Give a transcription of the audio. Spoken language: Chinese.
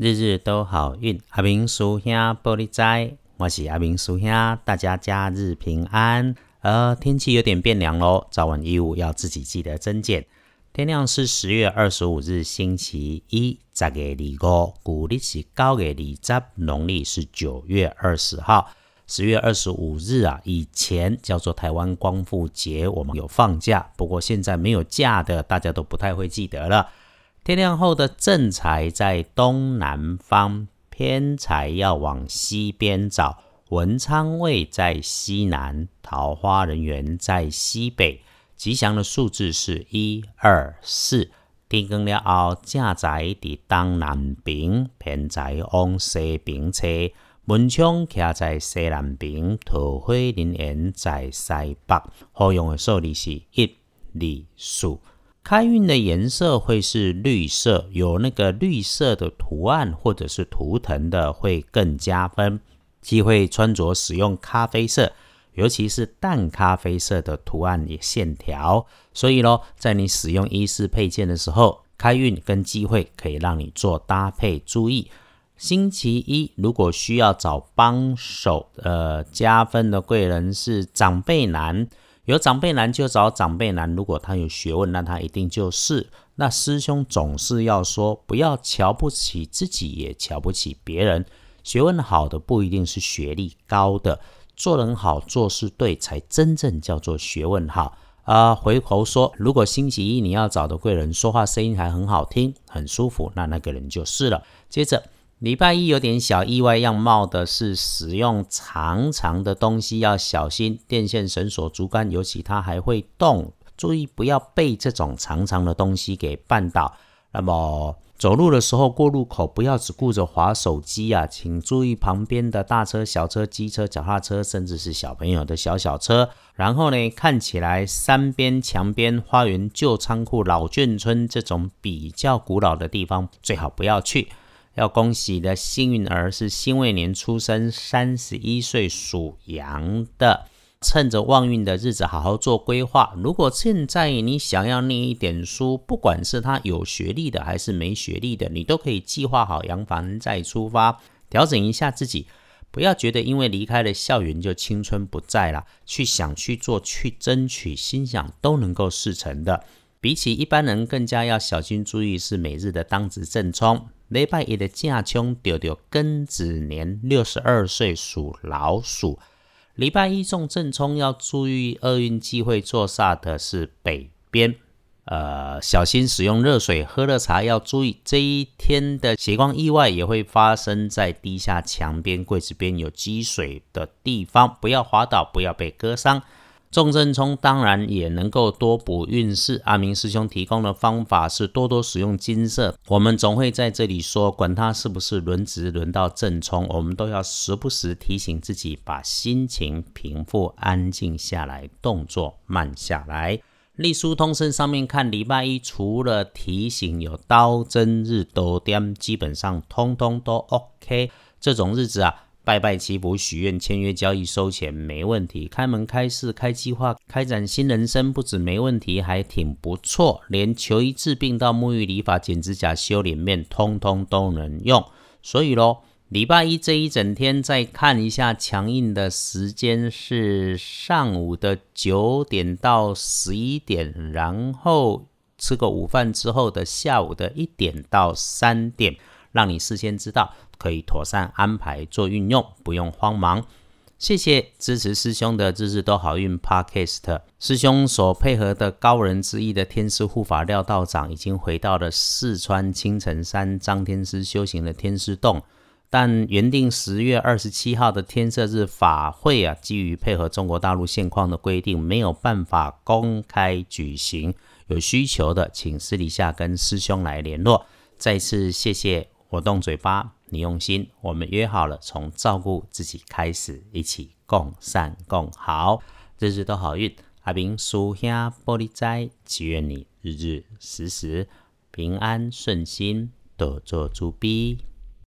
日日都好运。阿明叔兄玻璃斋，我是阿明叔兄，大家假日平安。呃，天气有点变凉喽，早晚衣物要自己记得增减。天亮是十月二十五日星期一，十月二五，古历是九月二十，农历是九月二十号。十月二十五日啊，以前叫做台湾光复节，我们有放假，不过现在没有假的，大家都不太会记得了。天亮后的正财在东南方，偏财要往西边找。文昌位在西南，桃花人缘在西北。吉祥的数字是一二四。天光了后，正财伫东南边，偏财往西边车。文昌徛在西南边，桃花人缘在西北。好用的数字是一、二、四。开运的颜色会是绿色，有那个绿色的图案或者是图腾的会更加分。忌讳穿着使用咖啡色，尤其是淡咖啡色的图案也线条。所以咯，在你使用衣饰配件的时候，开运跟机会可以让你做搭配。注意，星期一如果需要找帮手，呃，加分的贵人是长辈男。有长辈难就找长辈难，如果他有学问，那他一定就是。那师兄总是要说，不要瞧不起自己，也瞧不起别人。学问好的不一定是学历高的，做人好做事对，才真正叫做学问好啊。回头说，如果星期一你要找的贵人说话声音还很好听，很舒服，那那个人就是了。接着。礼拜一有点小意外样貌的是，使用长长的东西要小心，电线、绳索、竹竿，尤其它还会动，注意不要被这种长长的东西给绊倒。那么走路的时候过路口不要只顾着划手机啊，请注意旁边的大车、小车、机车、脚踏车，甚至是小朋友的小小车。然后呢，看起来山边、墙边、花园、旧仓库、老眷村这种比较古老的地方，最好不要去。要恭喜的幸运儿是辛未年出生，三十一岁属羊的，趁着旺运的日子好好做规划。如果现在你想要念一点书，不管是他有学历的还是没学历的，你都可以计划好洋房再出发，调整一下自己，不要觉得因为离开了校园就青春不在了，去想去做去争取，心想都能够事成的。比起一般人更加要小心注意是每日的当值正冲。礼拜一的正冲丢丢庚子年六十二岁属老鼠。礼拜一中正冲要注意厄运机会坐煞的是北边，呃，小心使用热水喝热茶要注意。这一天的斜光意外也会发生在地下墙边、柜子边有积水的地方，不要滑倒，不要被割伤。重正冲当然也能够多补运势。阿明师兄提供的方法是多多使用金色。我们总会在这里说，管它是不是轮值轮到正冲，我们都要时不时提醒自己，把心情平复、安静下来，动作慢下来。隶书通身上面看，礼拜一除了提醒有刀针日多点，基本上通通都 OK。这种日子啊。拜拜祈福许愿签约交易收钱没问题，开门开市开计划开展新人生不止没问题，还挺不错。连求医治病到沐浴理发剪指甲修脸面，通通都能用。所以咯，礼拜一这一整天再看一下强硬的时间是上午的九点到十一点，然后吃个午饭之后的下午的一点到三点，让你事先知道。可以妥善安排做运用，不用慌忙。谢谢支持师兄的日日都好运 Podcast。师兄所配合的高人之一的天师护法廖道长，已经回到了四川青城山张天师修行的天师洞。但原定十月二十七号的天色日法会啊，基于配合中国大陆现况的规定，没有办法公开举行。有需求的，请私底下跟师兄来联络。再次谢谢我动嘴巴。你用心，我们约好了，从照顾自己开始，一起共善共好，日日都好运。阿明叔兄玻璃斋，祈愿你日日时时平安顺心，多做猪逼。